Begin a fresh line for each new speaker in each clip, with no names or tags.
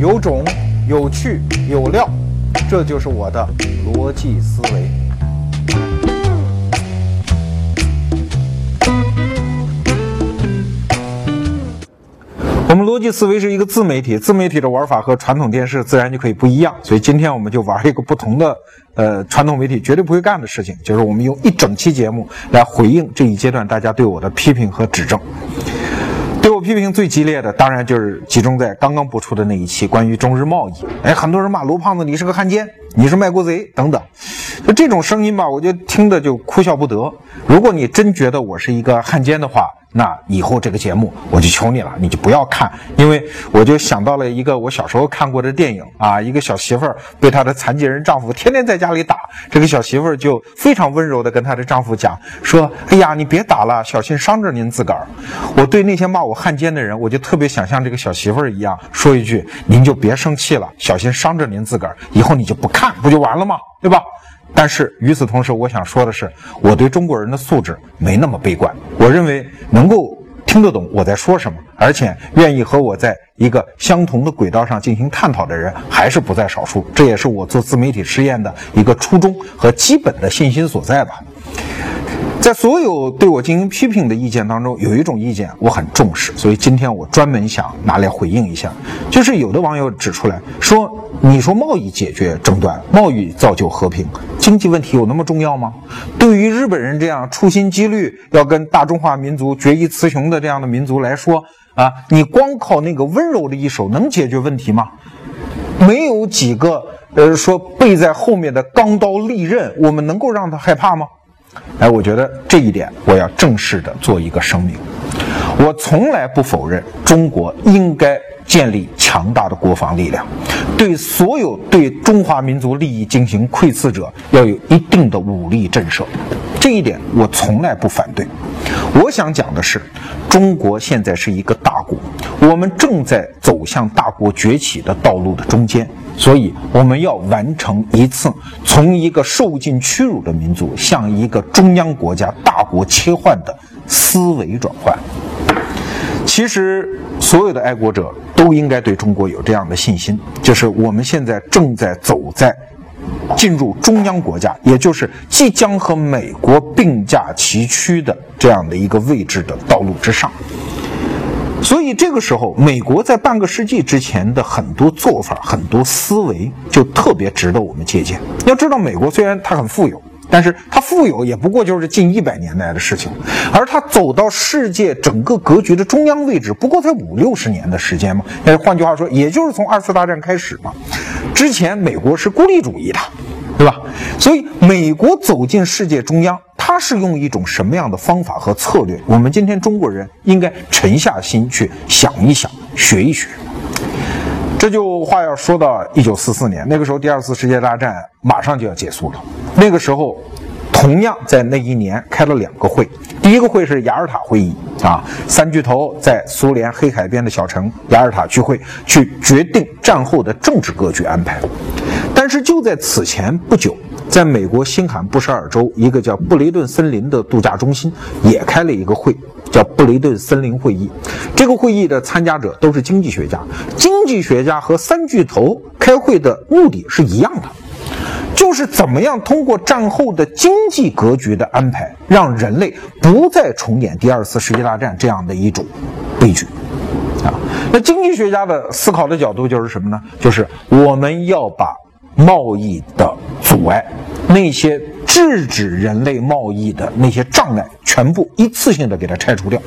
有种、有趣、有料，这就是我的逻辑思维。我们逻辑思维是一个自媒体，自媒体的玩法和传统电视自然就可以不一样。所以今天我们就玩一个不同的，呃，传统媒体绝对不会干的事情，就是我们用一整期节目来回应这一阶段大家对我的批评和指正。对我批评最激烈的，当然就是集中在刚刚播出的那一期关于中日贸易。哎，很多人骂罗胖子你是个汉奸，你是卖国贼等等，就这种声音吧，我就听的就哭笑不得。如果你真觉得我是一个汉奸的话，那以后这个节目我就求你了，你就不要看，因为我就想到了一个我小时候看过的电影啊，一个小媳妇儿被她的残疾人丈夫天天在家里打，这个小媳妇儿就非常温柔的跟她的丈夫讲说：“哎呀，你别打了，小心伤着您自个儿。”我对那些骂我汉奸的人，我就特别想像这个小媳妇儿一样说一句：“您就别生气了，小心伤着您自个儿，以后你就不看，不就完了吗？对吧？”但是与此同时，我想说的是，我对中国人的素质没那么悲观。我认为能够听得懂我在说什么，而且愿意和我在一个相同的轨道上进行探讨的人，还是不在少数。这也是我做自媒体试验的一个初衷和基本的信心所在吧。在所有对我进行批评的意见当中，有一种意见我很重视，所以今天我专门想拿来回应一下。就是有的网友指出来说：“你说贸易解决争端，贸易造就和平，经济问题有那么重要吗？对于日本人这样处心积虑要跟大中华民族决一雌雄的这样的民族来说，啊，你光靠那个温柔的一手能解决问题吗？没有几个呃说背在后面的钢刀利刃，我们能够让他害怕吗？”哎，我觉得这一点我要正式的做一个声明。我从来不否认中国应该建立强大的国防力量，对所有对中华民族利益进行窥伺者要有一定的武力震慑，这一点我从来不反对。我想讲的是，中国现在是一个大国，我们正在走向大国崛起的道路的中间。所以，我们要完成一次从一个受尽屈辱的民族向一个中央国家大国切换的思维转换。其实，所有的爱国者都应该对中国有这样的信心，就是我们现在正在走在进入中央国家，也就是即将和美国并驾齐驱的这样的一个位置的道路之上。所以这个时候，美国在半个世纪之前的很多做法、很多思维，就特别值得我们借鉴。要知道，美国虽然它很富有，但是它富有也不过就是近一百年来的事情，而它走到世界整个格局的中央位置，不过才五六十年的时间嘛。那换句话说，也就是从二次大战开始嘛。之前美国是孤立主义的，对吧？所以美国走进世界中央。他是用一种什么样的方法和策略？我们今天中国人应该沉下心去想一想，学一学。这就话要说到一九四四年，那个时候第二次世界大战马上就要结束了。那个时候，同样在那一年开了两个会，第一个会是雅尔塔会议啊，三巨头在苏联黑海边的小城雅尔塔聚会，去决定战后的政治格局安排。但是就在此前不久。在美国新罕布什尔州一个叫布雷顿森林的度假中心，也开了一个会，叫布雷顿森林会议。这个会议的参加者都是经济学家，经济学家和三巨头开会的目的是一样的，就是怎么样通过战后的经济格局的安排，让人类不再重演第二次世界大战这样的一种悲剧。啊，那经济学家的思考的角度就是什么呢？就是我们要把。贸易的阻碍，那些制止人类贸易的那些障碍，全部一次性的给它拆除掉。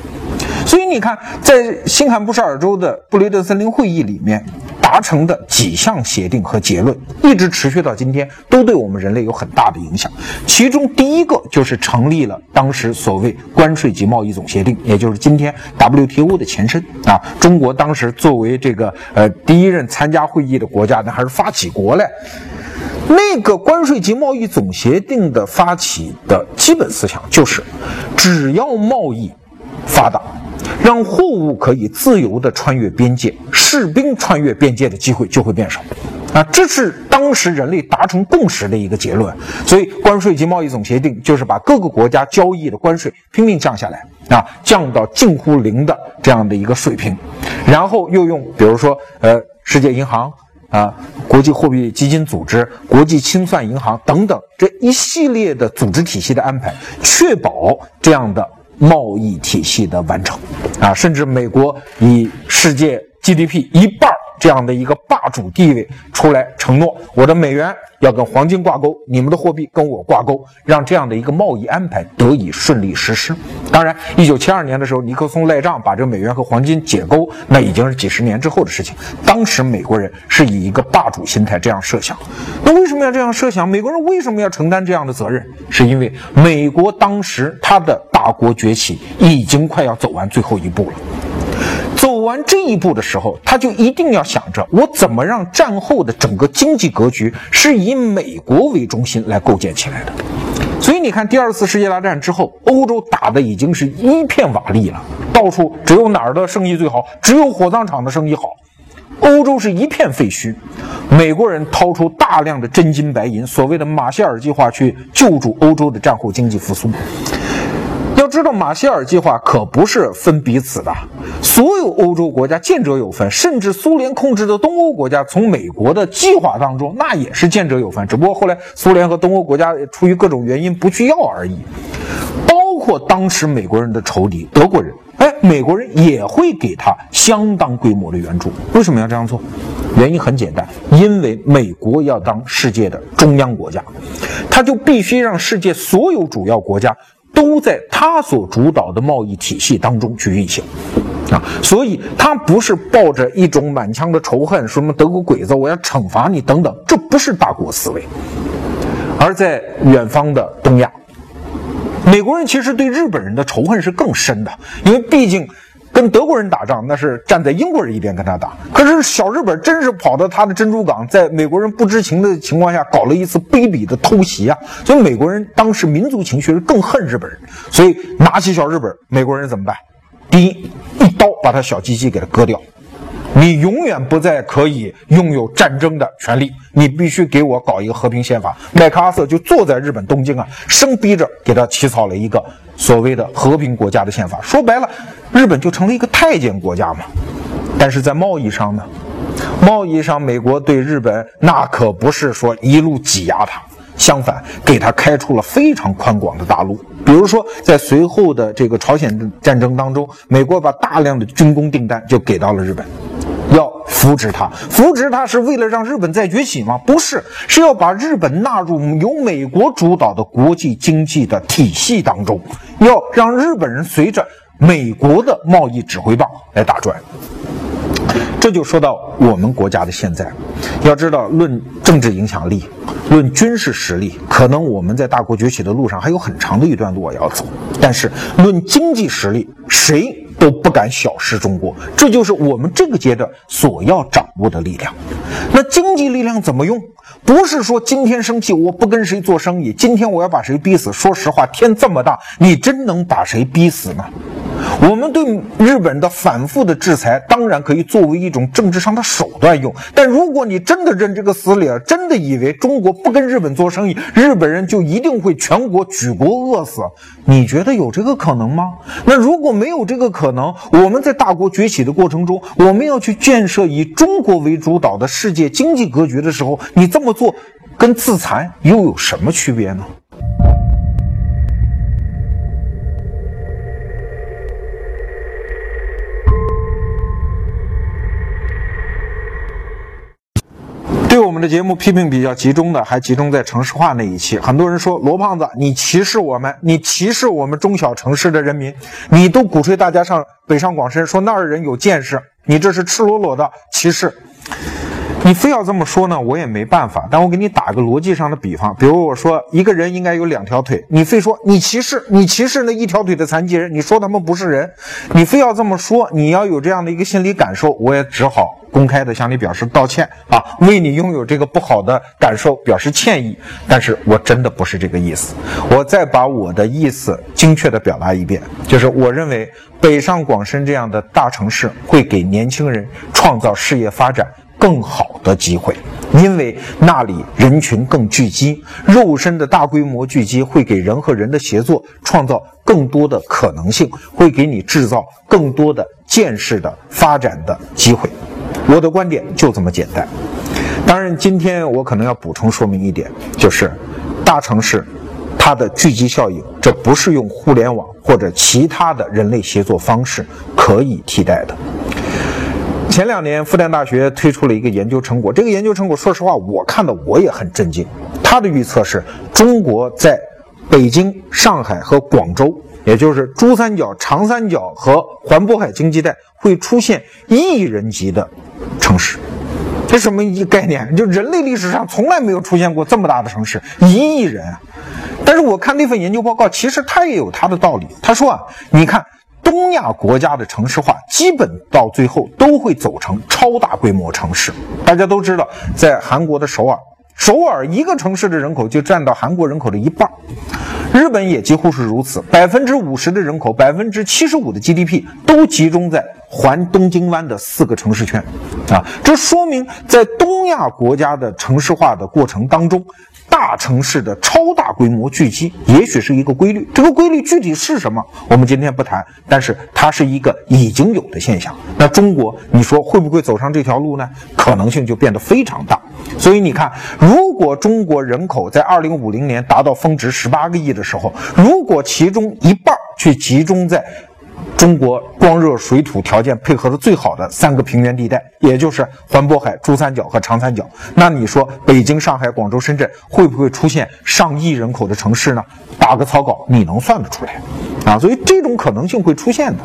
所以你看，在新罕布什尔州的布雷顿森林会议里面达成的几项协定和结论，一直持续到今天，都对我们人类有很大的影响。其中第一个就是成立了当时所谓关税及贸易总协定，也就是今天 WTO 的前身啊。中国当时作为这个呃第一任参加会议的国家，那还是发起国嘞。那个关税及贸易总协定的发起的基本思想就是，只要贸易发达，让货物可以自由地穿越边界，士兵穿越边界的机会就会变少。啊，这是当时人类达成共识的一个结论。所以，关税及贸易总协定就是把各个国家交易的关税拼命降下来。啊降到近乎零的这样的一个水平，然后又用比如说呃世界银行啊、国际货币基金组织、国际清算银行等等这一系列的组织体系的安排，确保这样的贸易体系的完成。啊，甚至美国以世界 GDP 一半这样的一个霸主地位出来承诺，我的美元要跟黄金挂钩，你们的货币跟我挂钩，让这样的一个贸易安排得以顺利实施。当然，一九七二年的时候，尼克松赖账把这个美元和黄金解钩，那已经是几十年之后的事情。当时美国人是以一个霸主心态这样设想。那为什么要这样设想？美国人为什么要承担这样的责任？是因为美国当时他的大国崛起已经快要走完最后一步了。完这一步的时候，他就一定要想着我怎么让战后的整个经济格局是以美国为中心来构建起来的。所以你看，第二次世界大战之后，欧洲打的已经是一片瓦砾了，到处只有哪儿的生意最好，只有火葬场的生意好，欧洲是一片废墟。美国人掏出大量的真金白银，所谓的马歇尔计划，去救助欧洲的战后经济复苏。知道，马歇尔计划可不是分彼此的，所有欧洲国家见者有份，甚至苏联控制的东欧国家从美国的计划当中，那也是见者有份，只不过后来苏联和东欧国家出于各种原因不去要而已。包括当时美国人的仇敌德国人，哎，美国人也会给他相当规模的援助。为什么要这样做？原因很简单，因为美国要当世界的中央国家，他就必须让世界所有主要国家。都在他所主导的贸易体系当中去运行，啊，所以他不是抱着一种满腔的仇恨，什么德国鬼子，我要惩罚你等等，这不是大国思维。而在远方的东亚，美国人其实对日本人的仇恨是更深的，因为毕竟跟德国人打仗那是站在英国人一边跟他打，可是小日本真是跑到他的珍珠港，在美国人不知情的情况下搞了一次卑鄙的偷袭啊！所以美国人当时民族情绪是更恨日本人，所以拿起小日本，美国人怎么办？第一，一刀把他小鸡鸡给他割掉。你永远不再可以拥有战争的权利，你必须给我搞一个和平宪法。麦克阿瑟就坐在日本东京啊，生逼着给他起草了一个所谓的和平国家的宪法。说白了，日本就成了一个太监国家嘛。但是在贸易上呢，贸易上美国对日本那可不是说一路挤压他，相反给他开出了非常宽广的大路。比如说，在随后的这个朝鲜战争当中，美国把大量的军工订单就给到了日本。扶植它，扶植它是为了让日本再崛起吗？不是，是要把日本纳入由美国主导的国际经济的体系当中，要让日本人随着美国的贸易指挥棒来打转。这就说到我们国家的现在，要知道，论政治影响力，论军事实力，可能我们在大国崛起的路上还有很长的一段路要走。但是，论经济实力，谁都不敢小视中国。这就是我们这个阶段所要掌握的力量。那经济力量怎么用？不是说今天生气我不跟谁做生意，今天我要把谁逼死。说实话，天这么大，你真能把谁逼死吗？我们对日本的反复的制裁，当然可以作为一种政治上的手段用。但如果你真的认这个死理儿，真的以为中国不跟日本做生意，日本人就一定会全国举国饿死，你觉得有这个可能吗？那如果没有这个可能，我们在大国崛起的过程中，我们要去建设以中国为主导的世界经济格局的时候，你这么做跟自残又有什么区别呢？我们的节目批评比较集中的，还集中在城市化那一期。很多人说罗胖子，你歧视我们，你歧视我们中小城市的人民，你都鼓吹大家上北上广深，说那儿人有见识，你这是赤裸裸的歧视。你非要这么说呢，我也没办法。但我给你打个逻辑上的比方，比如我说一个人应该有两条腿，你非说你歧视，你歧视那一条腿的残疾人，你说他们不是人，你非要这么说，你要有这样的一个心理感受，我也只好公开的向你表示道歉啊，为你拥有这个不好的感受表示歉意。但是我真的不是这个意思，我再把我的意思精确的表达一遍，就是我认为北上广深这样的大城市会给年轻人创造事业发展。更好的机会，因为那里人群更聚集，肉身的大规模聚集会给人和人的协作创造更多的可能性，会给你制造更多的见识的发展的机会。我的观点就这么简单。当然，今天我可能要补充说明一点，就是大城市它的聚集效应，这不是用互联网或者其他的人类协作方式可以替代的。前两年，复旦大学推出了一个研究成果，这个研究成果，说实话，我看的我也很震惊。他的预测是，中国在北京、上海和广州，也就是珠三角、长三角和环渤海经济带，会出现亿人级的城市。这什么一概念？就人类历史上从来没有出现过这么大的城市，一亿人啊。但是我看那份研究报告，其实它也有它的道理。他说啊，你看东亚国家的城市化，基本到最后都会走成超大规模城市。大家都知道，在韩国的首尔，首尔一个城市的人口就占到韩国人口的一半。日本也几乎是如此，百分之五十的人口，百分之七十五的 GDP 都集中在环东京湾的四个城市圈，啊，这说明在东亚国家的城市化的过程当中。大城市的超大规模聚集，也许是一个规律。这个规律具体是什么，我们今天不谈。但是它是一个已经有的现象。那中国，你说会不会走上这条路呢？可能性就变得非常大。所以你看，如果中国人口在二零五零年达到峰值十八个亿的时候，如果其中一半去集中在。中国光热水土条件配合的最好的三个平原地带，也就是环渤海、珠三角和长三角。那你说北京、上海、广州、深圳会不会出现上亿人口的城市呢？打个草稿，你能算得出来啊？所以这种可能性会出现的。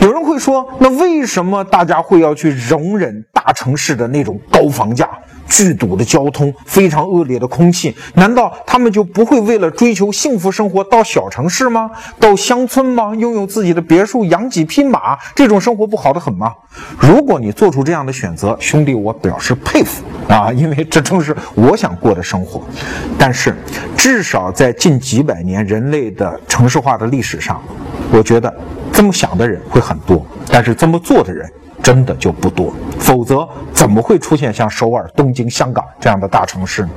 有人会说，那为什么大家会要去容忍大城市的那种高房价？巨堵的交通，非常恶劣的空气，难道他们就不会为了追求幸福生活到小城市吗？到乡村吗？拥有自己的别墅，养几匹马，这种生活不好的很吗？如果你做出这样的选择，兄弟，我表示佩服啊，因为这正是我想过的生活。但是，至少在近几百年人类的城市化的历史上，我觉得这么想的人会很多，但是这么做的人。真的就不多，否则怎么会出现像首尔、东京、香港这样的大城市呢？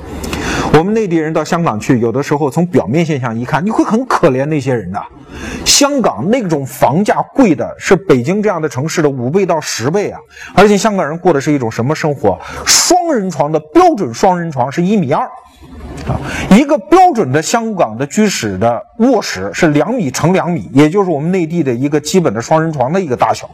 我们内地人到香港去，有的时候从表面现象一看，你会很可怜那些人的。香港那种房价贵的是北京这样的城市的五倍到十倍啊！而且香港人过的是一种什么生活？双人床的标准双人床是一米二。啊，一个标准的香港的居室的卧室是两米乘两米，也就是我们内地的一个基本的双人床的一个大小。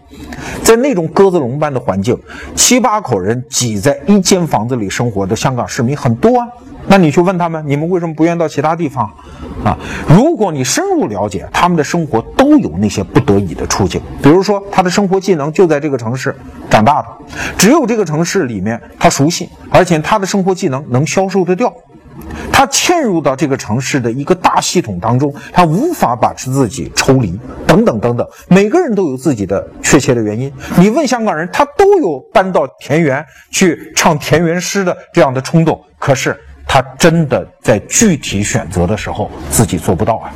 在那种鸽子笼般的环境，七八口人挤在一间房子里生活的香港市民很多啊。那你去问他们，你们为什么不愿意到其他地方？啊，如果你深入了解他们的生活，都有那些不得已的处境。比如说，他的生活技能就在这个城市长大的，只有这个城市里面他熟悉，而且他的生活技能能销售得掉。他嵌入到这个城市的一个大系统当中，他无法把自己抽离，等等等等。每个人都有自己的确切的原因。你问香港人，他都有搬到田园去唱田园诗的这样的冲动。可是他真的在具体选择的时候，自己做不到啊。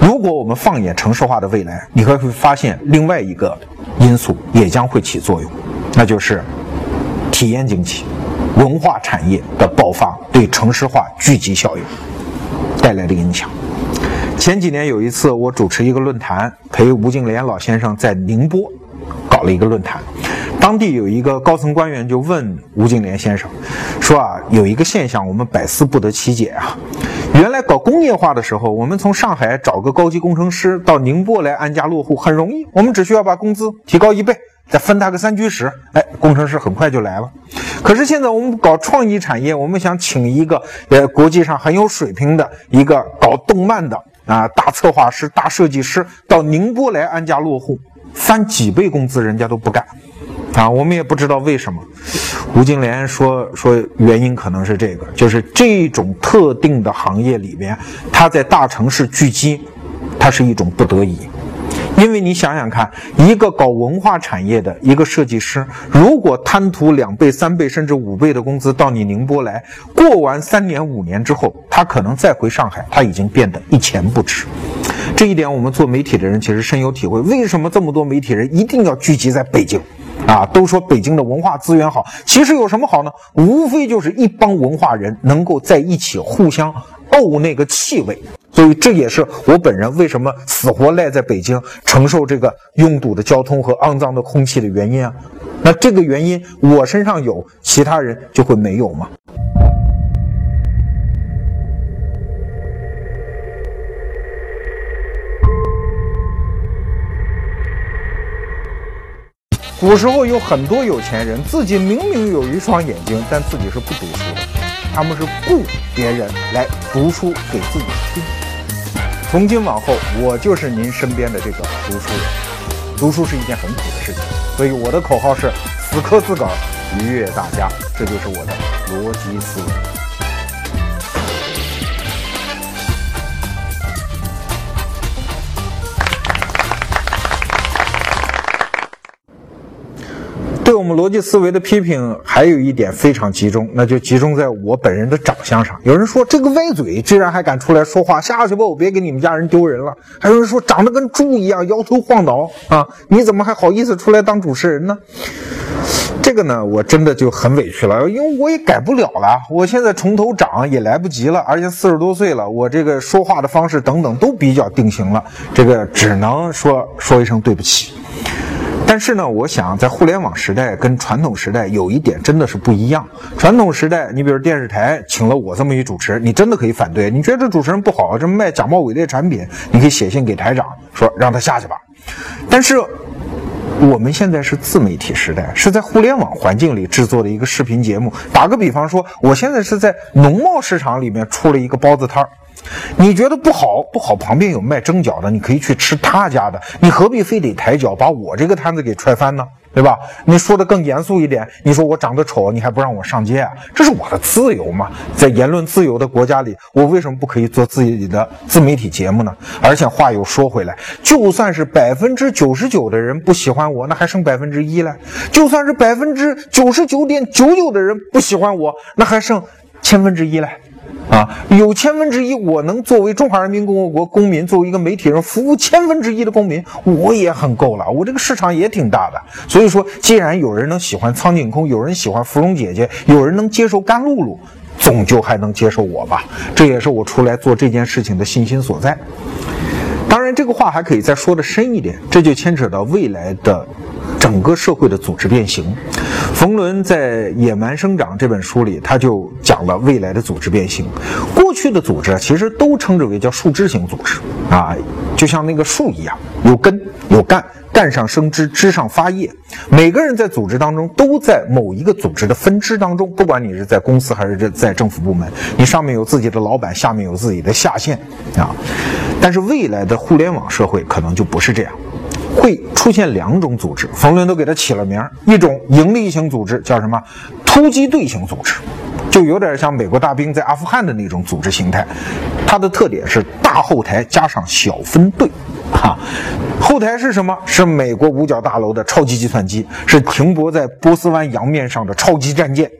如果我们放眼城市化的未来，你会会发现另外一个因素也将会起作用，那就是体验经济。文化产业的爆发对城市化聚集效应带来的影响。前几年有一次，我主持一个论坛，陪吴敬琏老先生在宁波搞了一个论坛。当地有一个高层官员就问吴敬琏先生说：“啊，有一个现象，我们百思不得其解啊。原来搞工业化的时候，我们从上海找个高级工程师到宁波来安家落户很容易，我们只需要把工资提高一倍。”再分他个三居室，哎，工程师很快就来了。可是现在我们搞创意产业，我们想请一个呃国际上很有水平的一个搞动漫的啊大策划师、大设计师到宁波来安家落户，翻几倍工资人家都不干啊！我们也不知道为什么。吴金莲说说原因可能是这个，就是这种特定的行业里面，它在大城市聚集，它是一种不得已。因为你想想看，一个搞文化产业的一个设计师，如果贪图两倍、三倍甚至五倍的工资到你宁波来，过完三年五年之后，他可能再回上海，他已经变得一钱不值。这一点我们做媒体的人其实深有体会。为什么这么多媒体人一定要聚集在北京？啊，都说北京的文化资源好，其实有什么好呢？无非就是一帮文化人能够在一起互相怄那个气味。所以这也是我本人为什么死活赖在北京，承受这个拥堵的交通和肮脏的空气的原因啊。那这个原因我身上有，其他人就会没有吗？古时候有很多有钱人，自己明明有一双眼睛，但自己是不读书的，他们是雇别人来读书给自己听。从今往后，我就是您身边的这个读书人。读书是一件很苦的事情，所以我的口号是死磕自个儿，愉悦大家，这就是我的逻辑思维。对我们逻辑思维的批评，还有一点非常集中，那就集中在我本人的长相上。有人说这个歪嘴居然还敢出来说话，下去吧，我别给你们家人丢人了。还有人说长得跟猪一样，摇头晃脑啊，你怎么还好意思出来当主持人呢？这个呢，我真的就很委屈了，因为我也改不了了。我现在从头长也来不及了，而且四十多岁了，我这个说话的方式等等都比较定型了，这个只能说说一声对不起。但是呢，我想在互联网时代跟传统时代有一点真的是不一样。传统时代，你比如电视台请了我这么一主持，你真的可以反对。你觉得这主持人不好，这卖假冒伪劣产品，你可以写信给台长说让他下去吧。但是我们现在是自媒体时代，是在互联网环境里制作的一个视频节目。打个比方说，我现在是在农贸市场里面出了一个包子摊儿。你觉得不好不好？旁边有卖蒸饺的，你可以去吃他家的。你何必非得抬脚把我这个摊子给踹翻呢？对吧？你说的更严肃一点，你说我长得丑，你还不让我上街啊？这是我的自由嘛？在言论自由的国家里，我为什么不可以做自己的自媒体节目呢？而且话又说回来，就算是百分之九十九的人不喜欢我，那还剩百分之一嘞；就算是百分之九十九点九九的人不喜欢我，那还剩千分之一嘞。啊，有千分之一，我能作为中华人民共和国公民，作为一个媒体人服务千分之一的公民，我也很够了。我这个市场也挺大的。所以说，既然有人能喜欢苍井空，有人喜欢芙蓉姐姐，有人能接受甘露露，总就还能接受我吧？这也是我出来做这件事情的信心所在。当然，这个话还可以再说的深一点，这就牵扯到未来的。整个社会的组织变形，冯仑在《野蛮生长》这本书里，他就讲了未来的组织变形。过去的组织其实都称之为叫树枝型组织啊，就像那个树一样，有根有干，干上生枝，枝上发叶。每个人在组织当中都在某一个组织的分支当中，不管你是在公司还是在政府部门，你上面有自己的老板，下面有自己的下线啊。但是未来的互联网社会可能就不是这样。会出现两种组织，冯仑都给它起了名儿。一种盈利型组织叫什么？突击队型组织，就有点像美国大兵在阿富汗的那种组织形态。它的特点是大后台加上小分队，哈。后台是什么？是美国五角大楼的超级计算机，是停泊在波斯湾洋面上的超级战舰。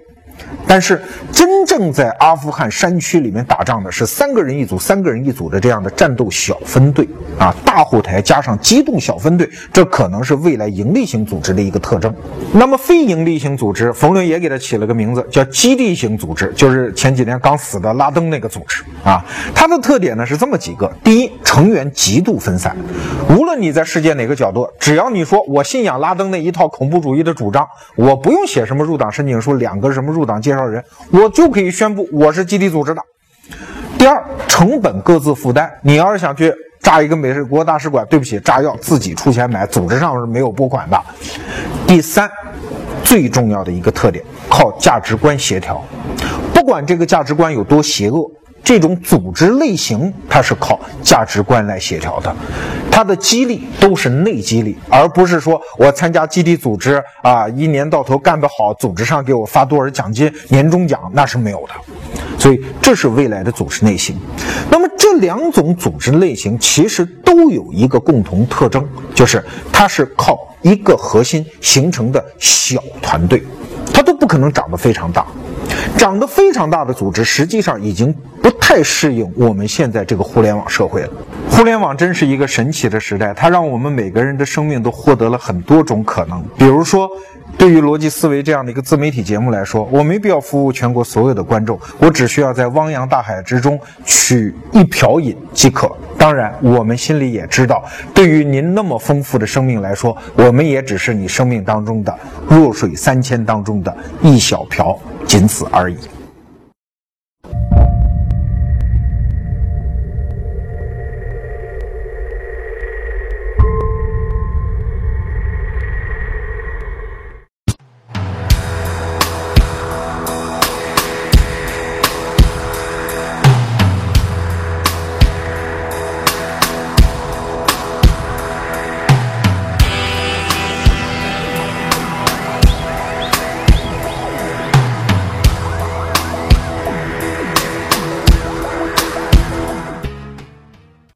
但是，真正在阿富汗山区里面打仗的是三个人一组、三个人一组的这样的战斗小分队啊，大后台加上机动小分队，这可能是未来盈利型组织的一个特征。那么，非盈利型组织，冯仑也给它起了个名字，叫基地型组织，就是前几年刚死的拉登那个组织啊。它的特点呢是这么几个：第一，成员极度分散，无论你在世界哪个角度，只要你说我信仰拉登那一套恐怖主义的主张，我不用写什么入党申请书，两个什么入党介绍人，我就可以宣布我是基地组织的。第二，成本各自负担。你要是想去炸一个美国大使馆，对不起，炸药自己出钱买，组织上是没有拨款的。第三，最重要的一个特点，靠价值观协调。不管这个价值观有多邪恶。这种组织类型，它是靠价值观来协调的，它的激励都是内激励，而不是说我参加基地组织啊，一年到头干得好，组织上给我发多少奖金、年终奖，那是没有的。所以这是未来的组织类型。那么这两种组织类型其实都有一个共同特征，就是它是靠一个核心形成的小团队，它都不可能长得非常大。长得非常大的组织，实际上已经不太适应我们现在这个互联网社会了。互联网真是一个神奇的时代，它让我们每个人的生命都获得了很多种可能。比如说，对于逻辑思维这样的一个自媒体节目来说，我没必要服务全国所有的观众，我只需要在汪洋大海之中取一瓢饮即可。当然，我们心里也知道，对于您那么丰富的生命来说，我们也只是你生命当中的弱水三千当中的一小瓢，仅此而已。